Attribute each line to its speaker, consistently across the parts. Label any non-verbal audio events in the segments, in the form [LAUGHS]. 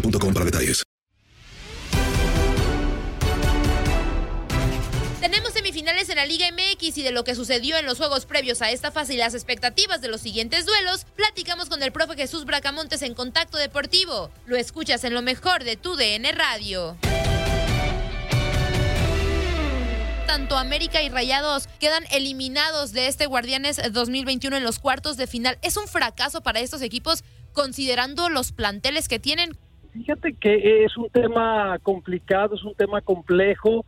Speaker 1: boostmobile.com para detalles.
Speaker 2: Tenemos semifinales en la Liga MX y de lo que sucedió en los juegos previos a esta fase y las expectativas de los siguientes duelos, platicamos con el profe Jesús Bracamontes en Contacto Deportivo. Lo escuchas en lo mejor de tu DN Radio. Tanto América y Rayados quedan eliminados de este Guardianes 2021 en los cuartos de final. ¿Es un fracaso para estos equipos considerando los planteles que tienen?
Speaker 3: Fíjate que es un tema complicado, es un tema complejo.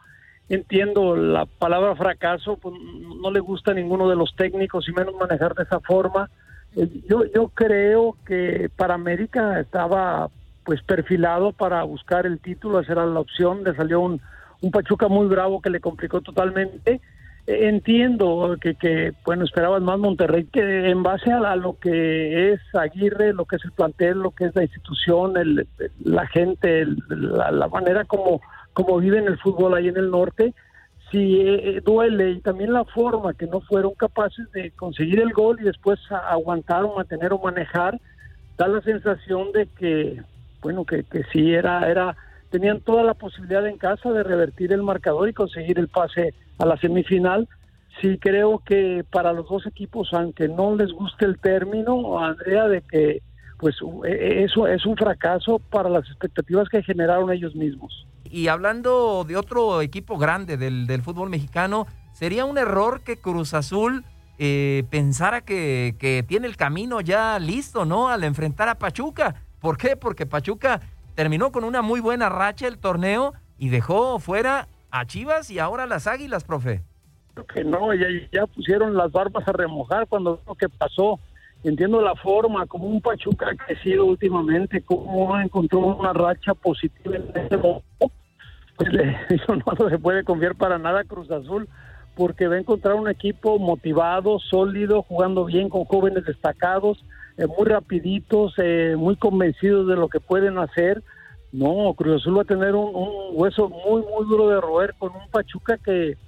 Speaker 3: Entiendo la palabra fracaso, pues no le gusta a ninguno de los técnicos y menos manejar de esa forma. Eh, Yo, yo creo que para América estaba pues perfilado para buscar el título, esa era la opción, le salió un, un Pachuca muy bravo que le complicó totalmente. Entiendo que, que, bueno, esperaban más Monterrey, que en base a, lo que es Aguirre, lo que es el plantel, lo que es la institución, el, la gente, el- la, manera como, como viven el fútbol ahí en el norte, sí eh, eh, duele. Y también la forma que no fueron capaces de conseguir el gol y después aguantar o mantener o manejar, da la sensación de que, bueno, que, que sí era, era, tenían toda la posibilidad en casa de revertir el marcador y conseguir el pase a la semifinal. Sí creo que para los dos equipos, aunque no les guste el término, Andrea, de que pues u- e- eso es un fracaso para las expectativas que generaron ellos mismos.
Speaker 4: Y hablando de otro equipo grande del, del fútbol mexicano, ¿sería un error que Cruz Azul eh, pensara que, que tiene el camino ya listo, ¿no? Al enfrentar a Pachuca. ¿Por qué? Porque Pachuca terminó con una muy buena racha el torneo y dejó fuera a Chivas y ahora las Águilas, profe.
Speaker 3: Creo que no, ya, ya pusieron las barbas a remojar cuando lo que pasó. Entiendo la forma, como un Pachuca ha crecido últimamente, cómo encontró una racha positiva en este momento. Pues [LAUGHS] eso no se puede confiar para nada a Cruz Azul, porque va a encontrar un equipo motivado, sólido, jugando bien con jóvenes destacados, eh, muy rapiditos, eh, muy convencidos de lo que pueden hacer. No, Cruz Azul va a tener un, un hueso muy, muy duro de roer con un Pachuca que,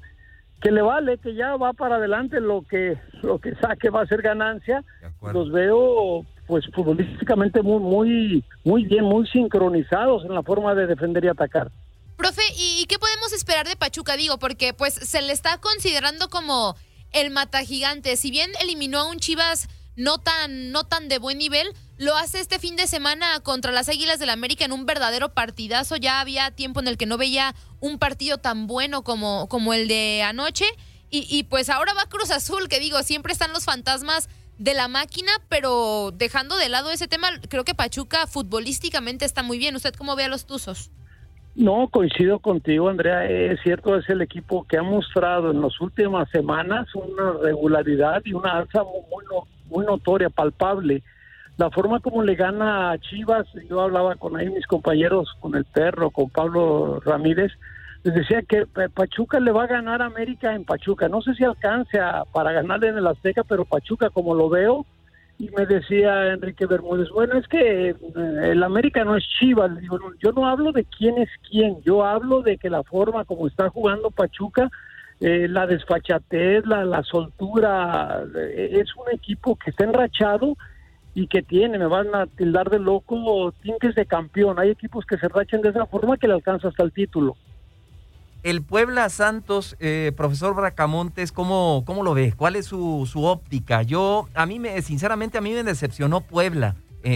Speaker 3: que le vale, que ya va para adelante, lo que, lo que saque va a ser ganancia. Los veo pues futbolísticamente muy, muy, muy bien, muy sincronizados en la forma de defender y atacar.
Speaker 2: Profe, ¿y y qué podemos esperar de Pachuca? Digo, porque pues se le está considerando como el mata gigante. Si bien eliminó a un Chivas no tan, no tan de buen nivel, lo hace este fin de semana contra las Águilas del América en un verdadero partidazo. Ya había tiempo en el que no veía un partido tan bueno como, como el de anoche. Y, y pues ahora va Cruz Azul, que digo, siempre están los fantasmas de la máquina, pero dejando de lado ese tema, creo que Pachuca futbolísticamente está muy bien. ¿Usted cómo ve a los Tuzos?
Speaker 3: No, coincido contigo, Andrea. Es cierto, es el equipo que ha mostrado en las últimas semanas una regularidad y una alza muy notoria, palpable. La forma como le gana a Chivas, yo hablaba con ahí mis compañeros, con el perro, con Pablo Ramírez, les decía que Pachuca le va a ganar a América en Pachuca. No sé si alcance para ganarle en el Azteca, pero Pachuca, como lo veo, y me decía Enrique Bermúdez, bueno, es que eh, el América no es Chivas. yo no hablo de quién es quién, yo hablo de que la forma como está jugando Pachuca, eh, la desfachatez, la, la soltura, eh, es un equipo que está enrachado y que tiene, me van a tildar de loco, tintes de campeón. Hay equipos que se rachan de esa forma que le alcanza hasta el título.
Speaker 5: El Puebla Santos, eh, profesor Bracamontes, ¿cómo, ¿cómo lo ve? ¿Cuál es su, su, óptica? Yo, a mí me, sinceramente, a mí me decepcionó Puebla eh,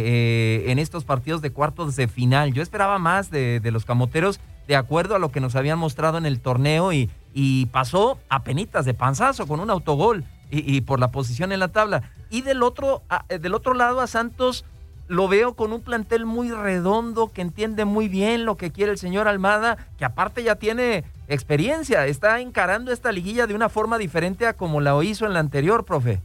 Speaker 5: eh, en estos partidos de cuartos de final. Yo esperaba más de, de, los camoteros de acuerdo a lo que nos habían mostrado en el torneo y, y pasó a penitas de panzazo con un autogol y, por la posición en la tabla. Y del otro, a, del otro lado a Santos lo veo con un plantel muy redondo que entiende muy bien lo que quiere el señor Almada, que aparte ya tiene experiencia, está encarando esta liguilla de una forma diferente a como la hizo en la anterior, profe.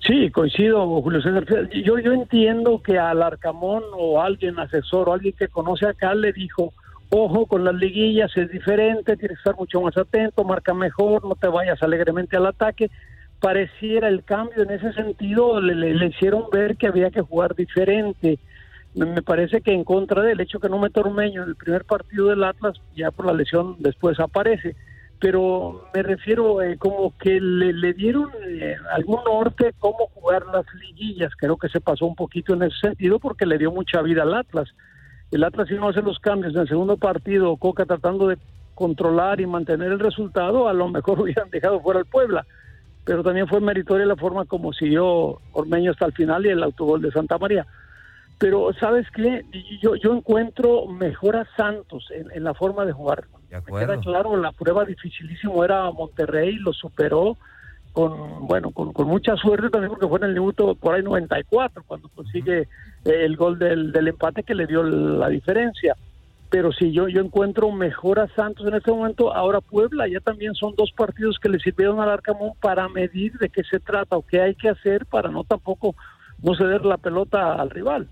Speaker 3: Sí, coincido, Julio César. Yo, yo entiendo que al Arcamón o alguien asesor o alguien que conoce acá le dijo, ojo con las liguillas, es diferente, tienes que estar mucho más atento, marca mejor, no te vayas alegremente al ataque. Pareciera el cambio en ese sentido, le, le, le hicieron ver que había que jugar diferente me parece que en contra del hecho que no me Ormeño en el primer partido del Atlas, ya por la lesión después aparece. Pero me refiero eh, como que le, dieron eh, algún norte cómo jugar las liguillas. Creo que se pasó un poquito en ese sentido porque le dio mucha vida al Atlas. El Atlas si no hace los cambios en el segundo partido, Coca tratando de controlar y mantener el resultado, a lo mejor [LAUGHS] hubieran dejado fuera al Puebla. Pero también fue meritoria la forma como siguió Ormeño hasta el final y el autogol de Santa María. Pero, ¿sabes qué? Yo, yo encuentro mejor a Santos en, la forma de jugar.
Speaker 5: De
Speaker 3: claro, la prueba dificilísimo era Monterrey, lo superó con, bueno, con, mucha suerte también porque fue en el minuto por ahí 94 cuando consigue el gol del, del empate que le dio la diferencia. Pero si yo, yo encuentro mejor a Santos en este momento. Ahora Puebla ya también son dos partidos que le sirvieron al Arcamón para medir de qué se trata o qué hay que hacer para no tampoco no ceder la pelota al rival.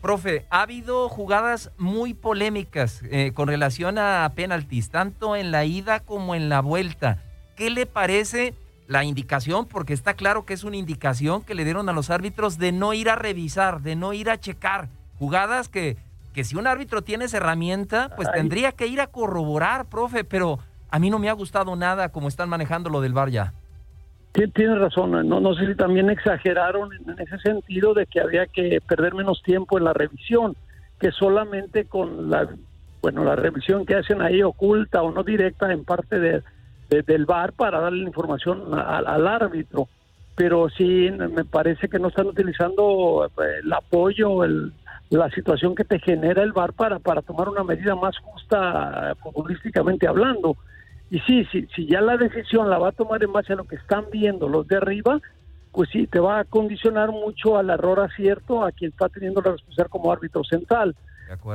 Speaker 5: Profe, ha habido jugadas muy polémicas eh, con relación a penaltis, tanto en la ida como en la vuelta. ¿Qué le parece la indicación? Porque está claro que es una indicación que le dieron a los árbitros de no ir a revisar, de no ir a checar. Jugadas que, que si un árbitro tiene esa herramienta, pues tendría que ir a corroborar, profe, pero a mí no me ha gustado nada como están manejando lo del VAR ya.
Speaker 3: Tienes razón, no, no sé si también exageraron en ese sentido de que había que perder menos tiempo en la revisión, que solamente con la, bueno, la revisión que hacen ahí oculta o no directa en parte de, del VAR para darle la información al árbitro. Pero sí, me parece que no están utilizando eh, el apoyo, el, la situación que te genera el VAR para, para tomar una medida más justa futbolísticamente hablando. Y sí, sí, si ya la decisión la va a tomar en base a lo que están viendo los de arriba, pues sí, te va a condicionar mucho al error acierto a quien está teniendo la responsabilidad como árbitro central.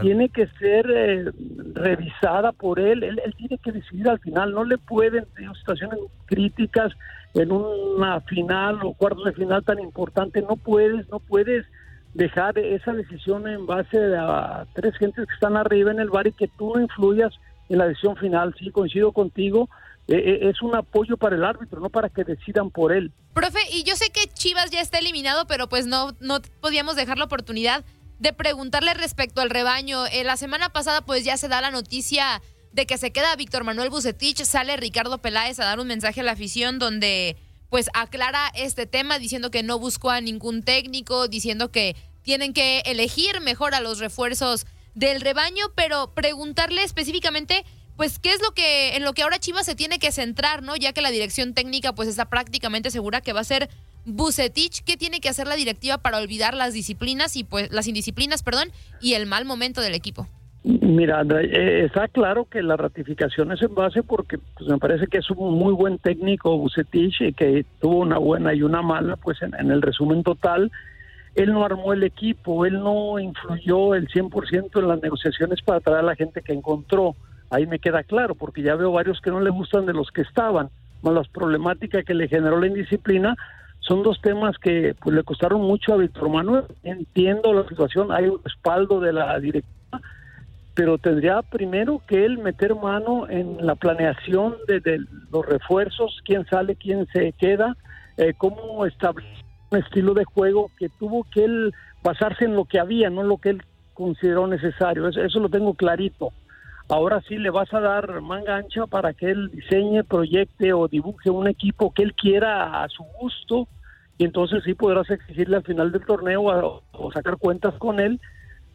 Speaker 3: Tiene que ser eh, revisada por él. él, tiene que decidir al final, no le pueden, en situaciones críticas, en una final o cuartos de final tan importante, no puedes, no puedes dejar esa decisión en base a tres gentes que están arriba en el bar y que tú no influyas en la decisión final. Sí, coincido contigo. Eh, eh, es un apoyo para el árbitro, no para que decidan por él.
Speaker 2: Profe, y yo sé que Chivas ya está eliminado, pero pues no, no podíamos dejar la oportunidad de preguntarle respecto al rebaño. Eh, la semana pasada pues ya se da la noticia de que se queda Víctor Manuel Bucetich, sale Ricardo Peláez a dar un mensaje a la afición donde pues aclara este tema diciendo que no buscó a ningún técnico, diciendo que tienen que elegir mejor a los refuerzos del rebaño, pero preguntarle específicamente pues qué es lo que en lo que ahora Chivas se tiene que centrar, ¿no? Ya que la dirección técnica pues está prácticamente segura que va a ser Bucetich, ¿qué tiene que hacer la directiva para olvidar las disciplinas y pues las indisciplinas, perdón, y el mal momento del equipo?
Speaker 3: Mira, André, eh, está claro que la ratificación es en base porque pues, me parece que es un muy buen técnico Bucetich y que tuvo una buena y una mala, pues en, en el resumen total. Él no armó el equipo, él no influyó el 100% en las negociaciones para traer a la gente que encontró. Ahí me queda claro, porque ya veo varios que no le gustan de los que estaban, más las problemáticas que le generó la indisciplina, son dos temas que pues le costaron mucho a Víctor Manuel. Entiendo la situación, hay un respaldo de la directiva, pero tendría primero que él meter mano en la planeación de, los refuerzos, quién sale, quién se queda, eh, cómo establecer un estilo de juego que tuvo que él basarse en lo que había, no lo que él consideró necesario. Eso, eso lo tengo clarito. Ahora sí le vas a dar manga ancha para que él diseñe, proyecte o dibuje un equipo que él quiera a su gusto. Y entonces sí podrás exigirle al final del torneo o sacar cuentas con él.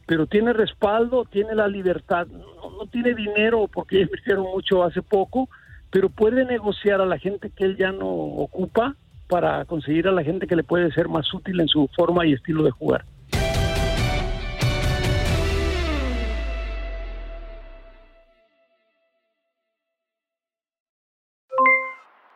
Speaker 3: Pero tiene respaldo, tiene la libertad, no, tiene dinero porque invirtieron mucho hace poco, pero puede negociar a la gente que él ya no ocupa para conseguir a la gente que le puede ser más útil en su forma y estilo de jugar.